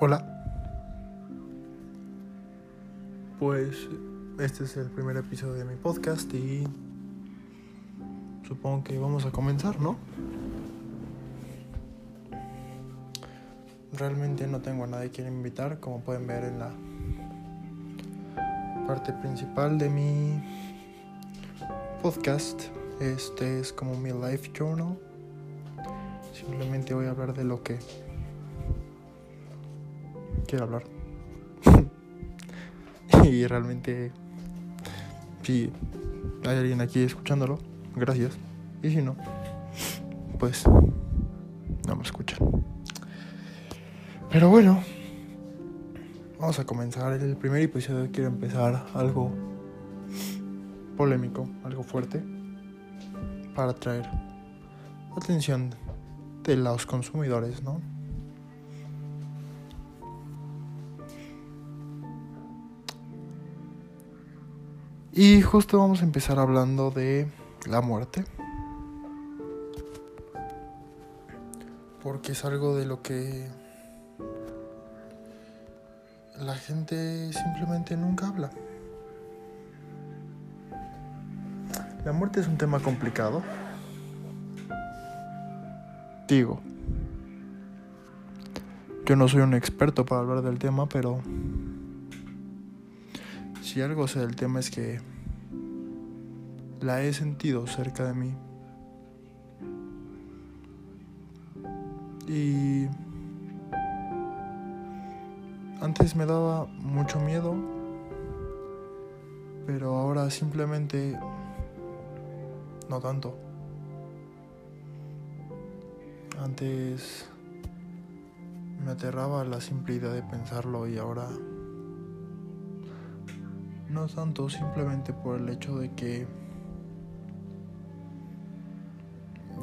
Hola. Pues este es el primer episodio de mi podcast y supongo que vamos a comenzar, ¿no? Realmente no tengo a nadie que invitar, como pueden ver en la parte principal de mi podcast. Este es como mi life journal. Simplemente voy a hablar de lo que quiero hablar. y realmente, si hay alguien aquí escuchándolo, gracias. Y si no, pues no me escuchan. Pero bueno, vamos a comenzar. El primer episodio quiero empezar algo polémico, algo fuerte, para atraer atención de los consumidores, ¿no? Y justo vamos a empezar hablando de la muerte. Porque es algo de lo que la gente simplemente nunca habla. La muerte es un tema complicado. Digo, yo no soy un experto para hablar del tema, pero si algo sé del tema es que la he sentido cerca de mí. Y antes me daba mucho miedo, pero ahora simplemente no tanto. Antes me aterraba la simple idea de pensarlo y ahora no tanto simplemente por el hecho de que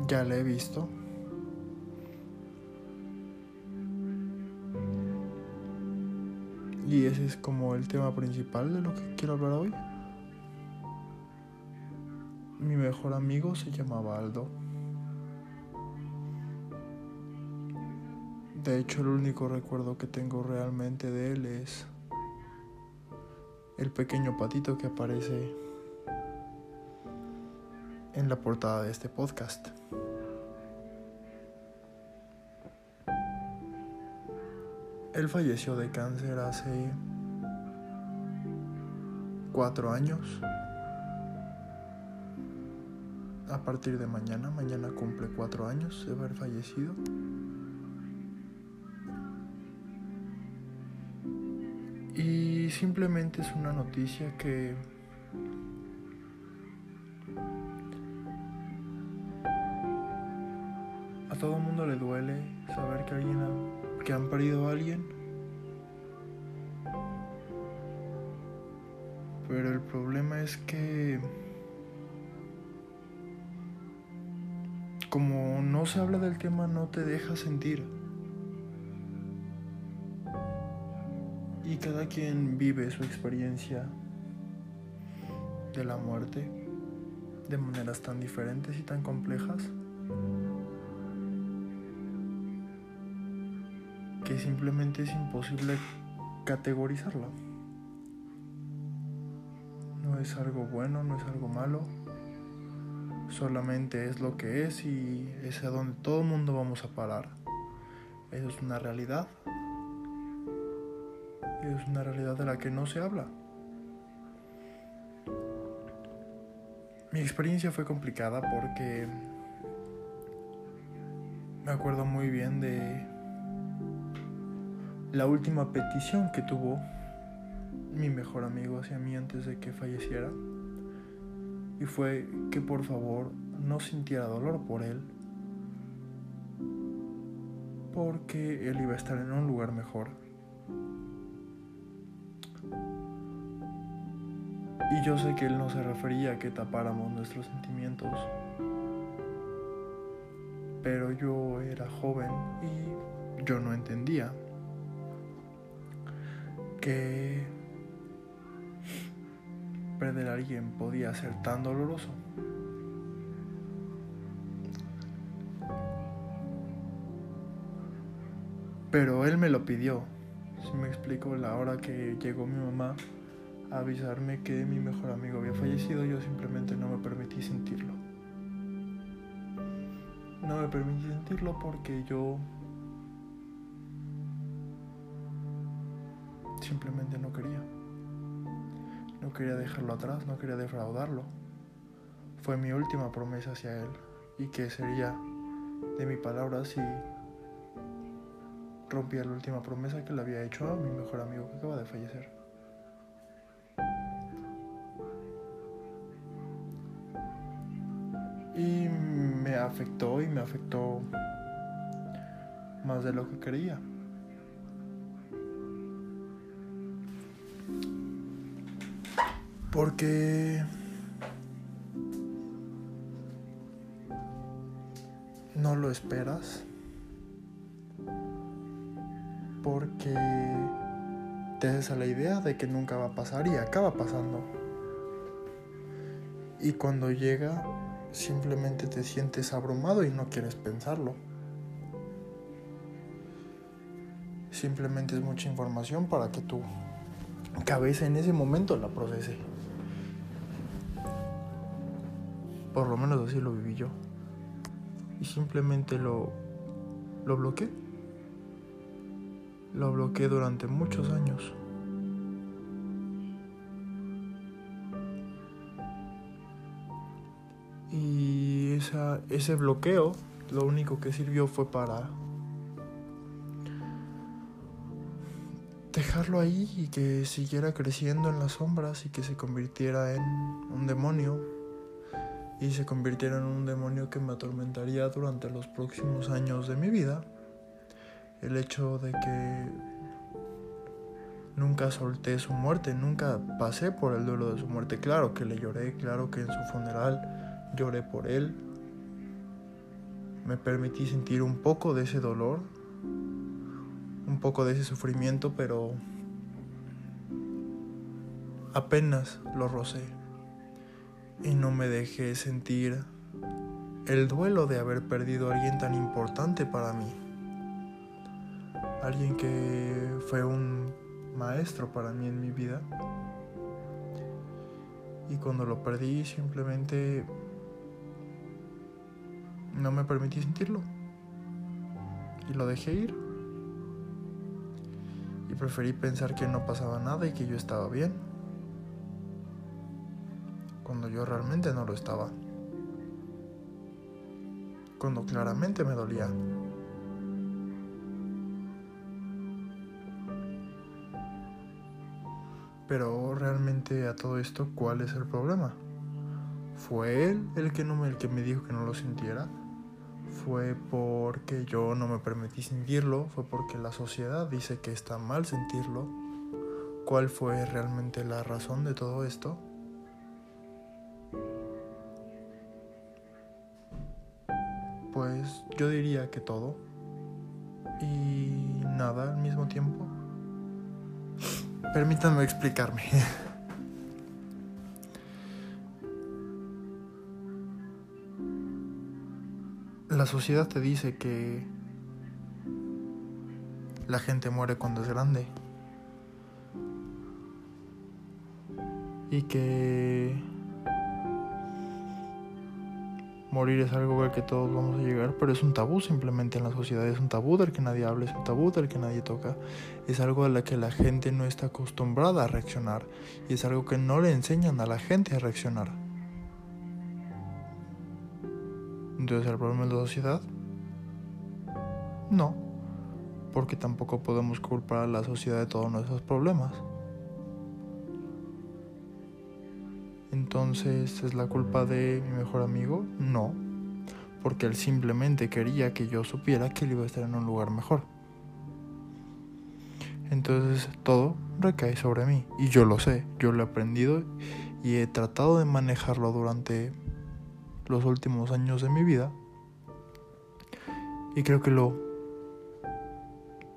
ya la he visto. Y ese es como el tema principal de lo que quiero hablar hoy. Mi mejor amigo se llamaba Aldo. De hecho, el único recuerdo que tengo realmente de él es el pequeño patito que aparece en la portada de este podcast. Él falleció de cáncer hace cuatro años. A partir de mañana, mañana cumple cuatro años de haber fallecido. Y simplemente es una noticia que a todo mundo le duele saber que alguien ha, que han perdido a alguien. Pero el problema es que como no se habla del tema no te deja sentir. Y cada quien vive su experiencia de la muerte de maneras tan diferentes y tan complejas que simplemente es imposible categorizarla. No es algo bueno, no es algo malo, solamente es lo que es y es a donde todo el mundo vamos a parar. Eso es una realidad es una realidad de la que no se habla. Mi experiencia fue complicada porque me acuerdo muy bien de la última petición que tuvo mi mejor amigo hacia mí antes de que falleciera. Y fue que por favor no sintiera dolor por él. Porque él iba a estar en un lugar mejor. Y yo sé que él no se refería a que tapáramos nuestros sentimientos. Pero yo era joven y yo no entendía que perder a alguien podía ser tan doloroso. Pero él me lo pidió si me explico, la hora que llegó mi mamá avisarme que mi mejor amigo había fallecido, yo simplemente no me permití sentirlo. No me permití sentirlo porque yo simplemente no quería. No quería dejarlo atrás, no quería defraudarlo. Fue mi última promesa hacia él y que sería de mi palabra si rompía la última promesa que le había hecho a mi mejor amigo que acaba de fallecer. Y me afectó y me afectó más de lo que quería. Porque no lo esperas. Porque te haces a la idea de que nunca va a pasar y acaba pasando. Y cuando llega, simplemente te sientes abrumado y no quieres pensarlo. Simplemente es mucha información para que tu cabeza en ese momento la procese. Por lo menos así lo viví yo. Y simplemente lo, lo bloqueé. Lo bloqueé durante muchos años. Ese bloqueo lo único que sirvió fue para dejarlo ahí y que siguiera creciendo en las sombras y que se convirtiera en un demonio y se convirtiera en un demonio que me atormentaría durante los próximos años de mi vida. El hecho de que nunca solté su muerte, nunca pasé por el duelo de su muerte. Claro que le lloré, claro que en su funeral lloré por él. Me permití sentir un poco de ese dolor, un poco de ese sufrimiento, pero apenas lo rocé y no me dejé sentir el duelo de haber perdido a alguien tan importante para mí. Alguien que fue un maestro para mí en mi vida. Y cuando lo perdí simplemente no me permití sentirlo. Y lo dejé ir. Y preferí pensar que no pasaba nada y que yo estaba bien cuando yo realmente no lo estaba. Cuando claramente me dolía. Pero realmente a todo esto, ¿cuál es el problema? ¿Fue él el que, no me, el que me dijo que no lo sintiera? ¿Fue porque yo no me permití sentirlo? ¿Fue porque la sociedad dice que está mal sentirlo? ¿Cuál fue realmente la razón de todo esto? Pues yo diría que todo. Y nada al mismo tiempo. Permítanme explicarme. La sociedad te dice que la gente muere cuando es grande. Y que morir es algo al que todos vamos a llegar, pero es un tabú simplemente en la sociedad, es un tabú del que nadie habla, es un tabú del que nadie toca, es algo a la que la gente no está acostumbrada a reaccionar y es algo que no le enseñan a la gente a reaccionar. Entonces, ¿el problema es la sociedad? No, porque tampoco podemos culpar a la sociedad de todos nuestros problemas. Entonces, ¿es la culpa de mi mejor amigo? No, porque él simplemente quería que yo supiera que él iba a estar en un lugar mejor. Entonces todo recae sobre mí y yo lo sé, yo lo he aprendido y he tratado de manejarlo durante los últimos años de mi vida y creo que lo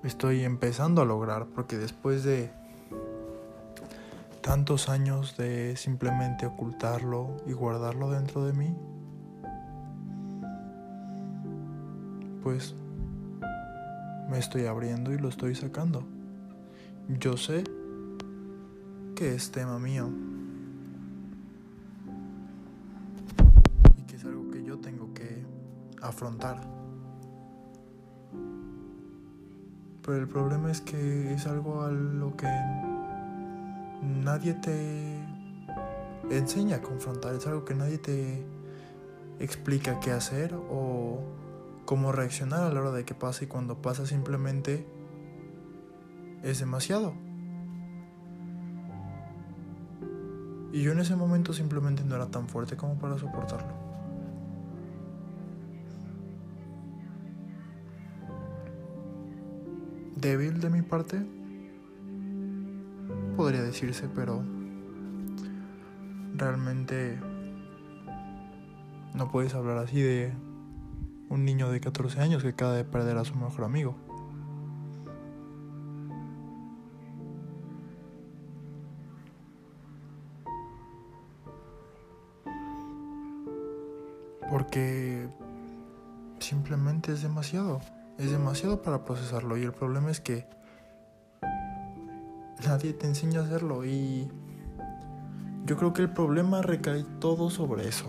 estoy empezando a lograr porque después de tantos años de simplemente ocultarlo y guardarlo dentro de mí, pues me estoy abriendo y lo estoy sacando. yo sé que es tema mío. Afrontar. Pero el problema es que es algo a lo que nadie te enseña a confrontar, es algo que nadie te explica qué hacer o cómo reaccionar a la hora de que pase y cuando pasa simplemente es demasiado. Y yo en ese momento simplemente no era tan fuerte como para soportarlo. Débil de mi parte, podría decirse, pero realmente no puedes hablar así de un niño de 14 años que acaba de perder a su mejor amigo. Porque simplemente es demasiado. Es demasiado para procesarlo. Y el problema es que nadie te enseña a hacerlo. Y yo creo que el problema recae todo sobre eso.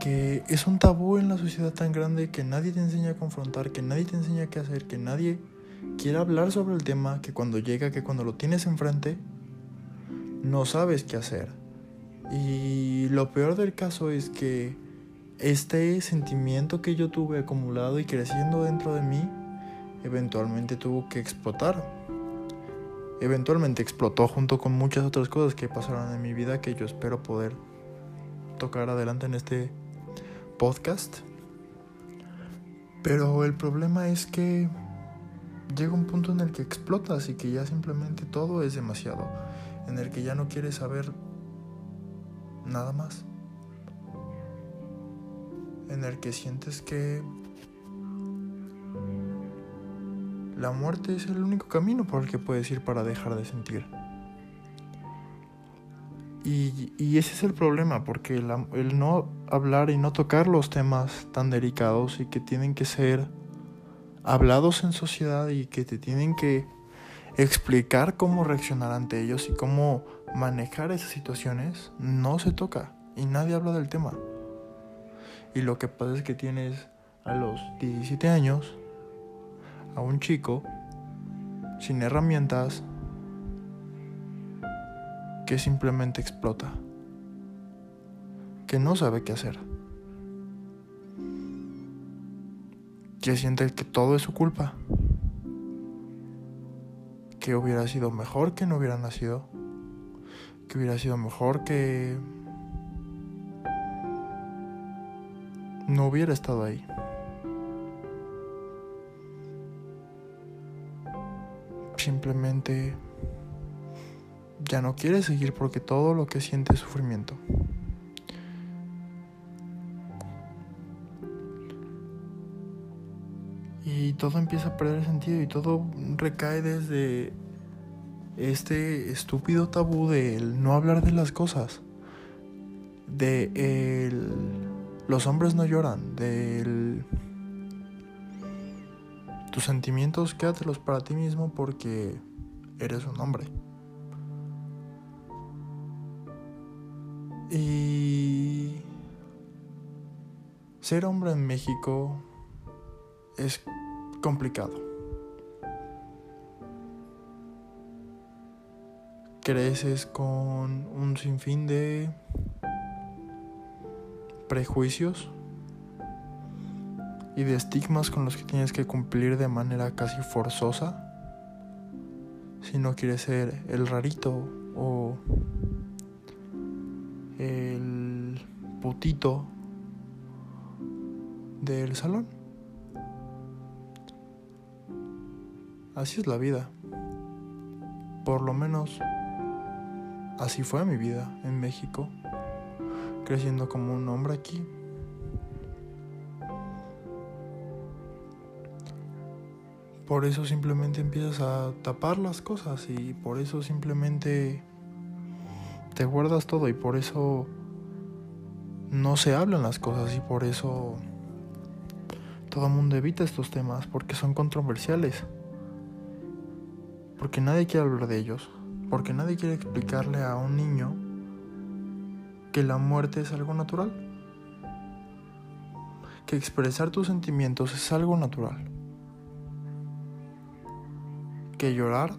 Que es un tabú en la sociedad tan grande que nadie te enseña a confrontar, que nadie te enseña qué hacer, que nadie quiere hablar sobre el tema, que cuando llega, que cuando lo tienes enfrente, no sabes qué hacer. Y lo peor del caso es que este sentimiento que yo tuve acumulado y creciendo dentro de mí, eventualmente tuvo que explotar. Eventualmente explotó junto con muchas otras cosas que pasaron en mi vida que yo espero poder tocar adelante en este podcast. Pero el problema es que llega un punto en el que explotas y que ya simplemente todo es demasiado. En el que ya no quieres saber nada más en el que sientes que la muerte es el único camino por el que puedes ir para dejar de sentir. Y, ese es el problema, porque el no hablar y no tocar los temas tan delicados y que tienen que ser hablados en sociedad y que te tienen que explicar cómo reaccionar ante ellos y cómo manejar esas situaciones, no se toca y nadie habla del tema. Y lo que pasa es que tienes a los 17 años a un chico sin herramientas que simplemente explota, que no sabe qué hacer, que siente que todo es su culpa, que hubiera sido mejor que no hubiera nacido, que hubiera sido mejor que no hubiera estado ahí. Simplemente ya no quiere seguir porque todo lo que siente es sufrimiento. Y todo empieza a perder sentido y todo recae desde este estúpido tabú de no hablar de las cosas. De el los hombres no lloran. Del... Tus sentimientos quédatelos para ti mismo porque eres un hombre. Y ser hombre en México es complicado. Creces con un sinfín de prejuicios y de estigmas con los que tienes que cumplir de manera casi forzosa si no quieres ser el rarito o el putito del salón. Así es la vida. Por lo menos así fue mi vida en México creciendo como un hombre aquí. Por eso simplemente empiezas a tapar las cosas y por eso simplemente te guardas todo y por eso no se hablan las cosas y por eso todo el mundo evita estos temas porque son controversiales. Porque nadie quiere hablar de ellos. Porque nadie quiere explicarle a un niño que la muerte es algo natural. Que expresar tus sentimientos es algo natural. Que llorar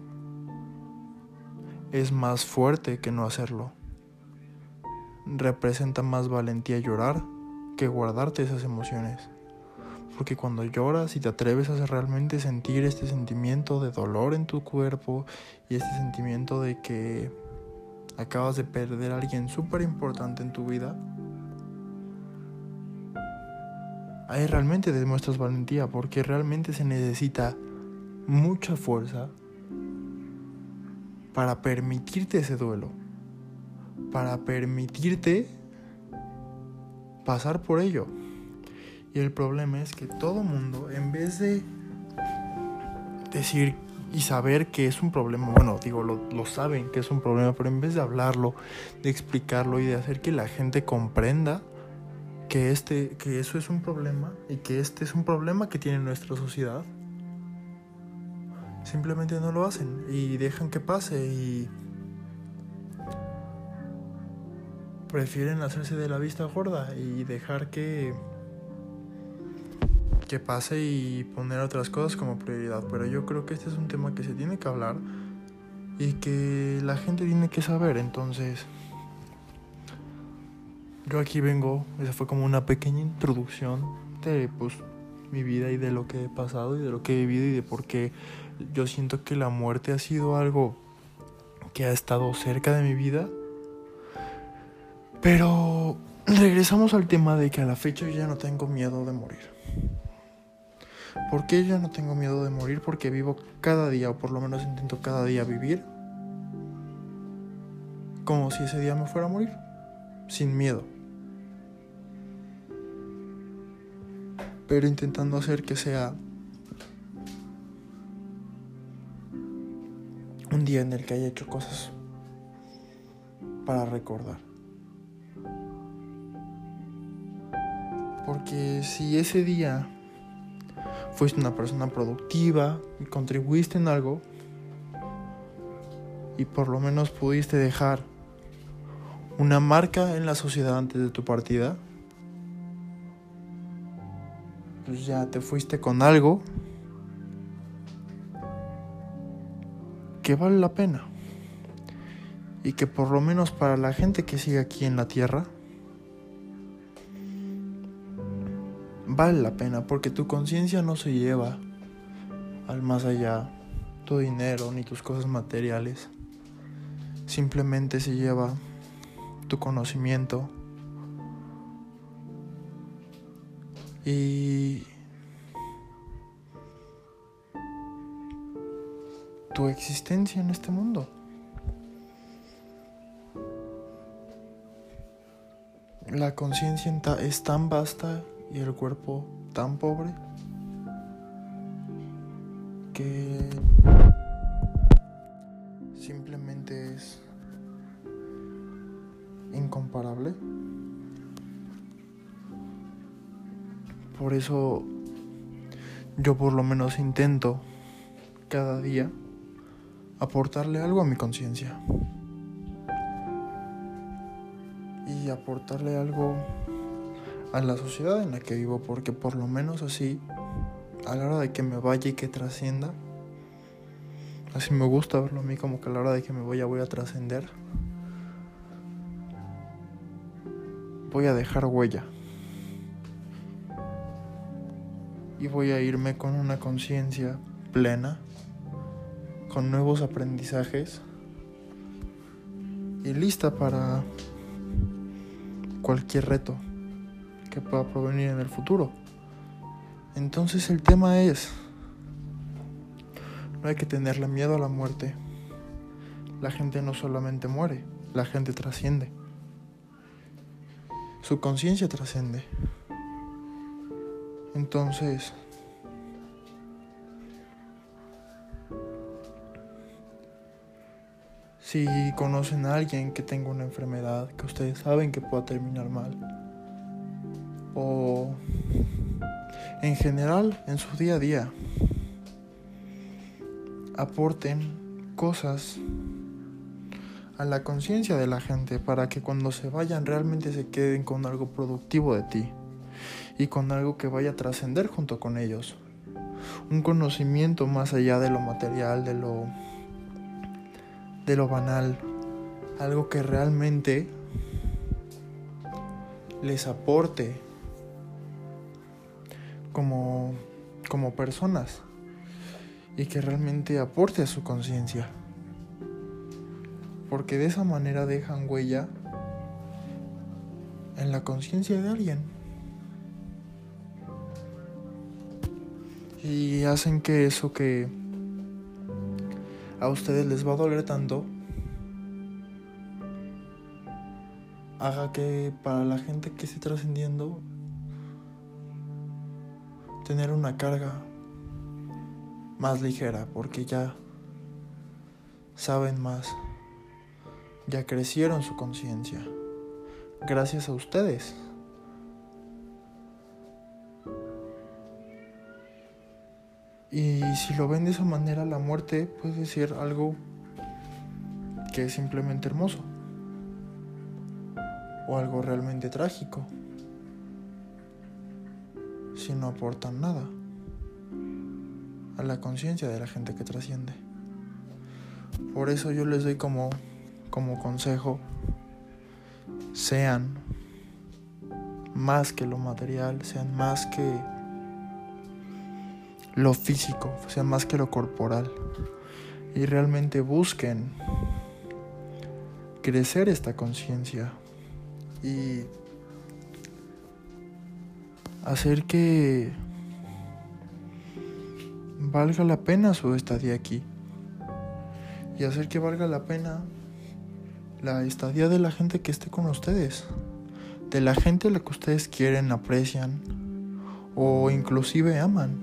es más fuerte que no hacerlo. Representa más valentía llorar que guardarte esas emociones. Porque cuando lloras y te atreves a realmente sentir este sentimiento de dolor en tu cuerpo y este sentimiento de que acabas de perder a alguien súper importante en tu vida, ahí realmente demuestras valentía porque realmente se necesita mucha fuerza para permitirte ese duelo, para permitirte pasar por ello. Y el problema es que todo mundo, en vez de decir y saber que es un problema, bueno, digo, lo, lo, saben que es un problema, pero en vez de hablarlo, de explicarlo y de hacer que la gente comprenda que, este, que eso es un problema y que este es un problema que tiene nuestra sociedad, simplemente no lo hacen y dejan que pase y prefieren hacerse de la vista gorda y dejar que que pase y poner otras cosas como prioridad. Pero yo creo que este es un tema que se tiene que hablar y que la gente tiene que saber. Entonces, yo aquí vengo, esa fue como una pequeña introducción de pues mi vida y de lo que he pasado y de lo que he vivido y de por qué yo siento que la muerte ha sido algo que ha estado cerca de mi vida. Pero regresamos al tema de que a la fecha yo ya no tengo miedo de morir. ¿Por qué yo no tengo miedo de morir? Porque vivo cada día, o por lo menos intento cada día vivir como si ese día me fuera a morir, sin miedo. Pero intentando hacer que sea un día en el que haya hecho cosas para recordar. Porque si ese día fuiste una persona productiva y contribuiste en algo y por lo menos pudiste dejar una marca en la sociedad antes de tu partida, pues ya te fuiste con algo que vale la pena y que por lo menos para la gente que sigue aquí en la tierra, vale la pena porque tu conciencia no se lleva al más allá tu dinero ni tus cosas materiales. Simplemente se lleva tu conocimiento y tu existencia en este mundo. La conciencia es tan vasta y el cuerpo tan pobre que simplemente es incomparable. Por eso yo por lo menos intento cada día aportarle algo a mi conciencia. Y aportarle algo a la sociedad en la que vivo, porque por lo menos así, a la hora de que me vaya y que trascienda, así me gusta verlo a mí como que a la hora de que me vaya voy a trascender, voy a dejar huella. Y voy a irme con una conciencia plena, con nuevos aprendizajes y lista para cualquier reto que pueda provenir en el futuro. Entonces el tema es, no hay que tenerle miedo a la muerte. La gente no solamente muere, la gente trasciende. Su conciencia trasciende. Entonces, si conocen a alguien que tenga una enfermedad que ustedes saben que pueda terminar mal, o en general en su día a día. Aporten cosas a la conciencia de la gente para que cuando se vayan realmente se queden con algo productivo de ti y con algo que vaya a trascender junto con ellos. Un conocimiento más allá de lo material, de lo de lo banal, algo que realmente les aporte como, como personas y que realmente aporte a su conciencia. Porque de esa manera dejan huella en la conciencia de alguien. Y hacen que eso que a ustedes les va a doler tanto haga que para la gente que esté trascendiendo tener una carga más ligera porque ya saben más, ya crecieron su conciencia. Gracias a ustedes. Y si lo ven de esa manera, la muerte puede ser algo que es simplemente hermoso o algo realmente trágico no aportan nada a la conciencia de la gente que trasciende. Por eso yo les doy como, como consejo, sean más que lo material, sean más que lo físico, sean más que lo corporal y realmente busquen crecer esta conciencia y hacer que valga la pena su estadía aquí y hacer que valga la pena la estadía de la gente que esté con ustedes, de la gente a la que ustedes quieren, aprecian o inclusive aman.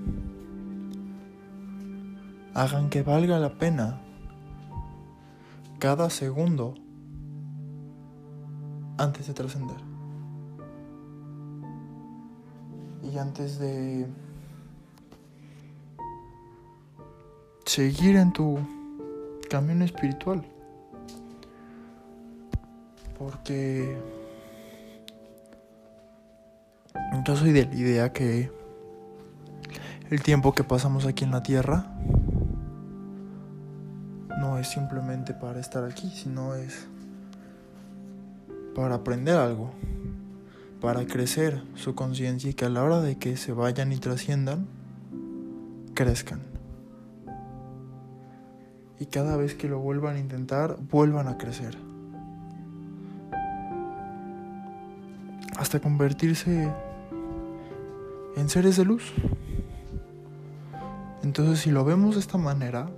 Hagan que valga la pena cada segundo antes de trascender. Y antes de seguir en tu camino espiritual. Porque yo soy de la idea que el tiempo que pasamos aquí en la tierra no es simplemente para estar aquí, sino es para aprender algo, para crecer su conciencia y que a la hora de que se vayan y trasciendan, crezcan. Y cada vez que lo vuelvan a intentar, vuelvan a crecer. Hasta convertirse en seres de luz. Entonces si lo vemos de esta manera,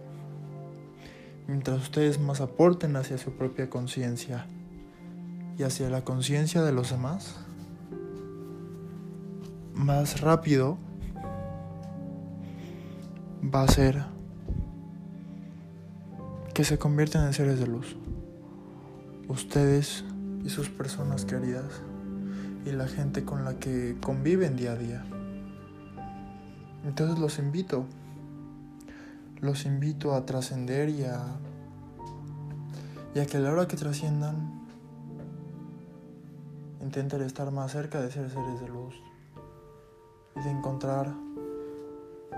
mientras ustedes más aporten hacia su propia conciencia, y hacia la conciencia de los demás, más rápido va a ser que se conviertan en seres de luz. Ustedes y sus personas queridas y la gente con la que conviven día a día. Entonces los invito, los invito a trascender y a, y a que a la hora que trasciendan Intenten estar más cerca de ser seres de luz y de encontrar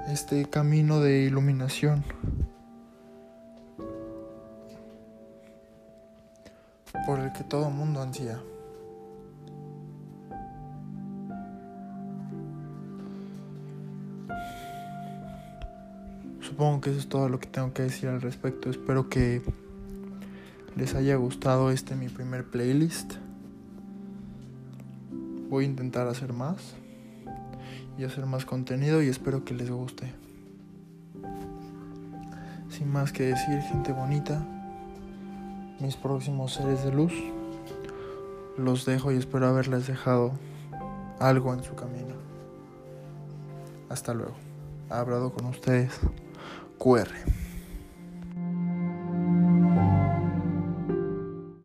este camino de iluminación. por el que todo mundo ansía. Supongo que eso es todo lo que tengo que decir al respecto. Espero que les haya gustado este mi primer playlist. Voy a intentar hacer más y hacer más contenido y espero que les guste. Sin más que decir, gente bonita, mis próximos seres de luz, los dejo y espero haberles dejado algo en su camino. Hasta luego. Ha hablado con ustedes QR.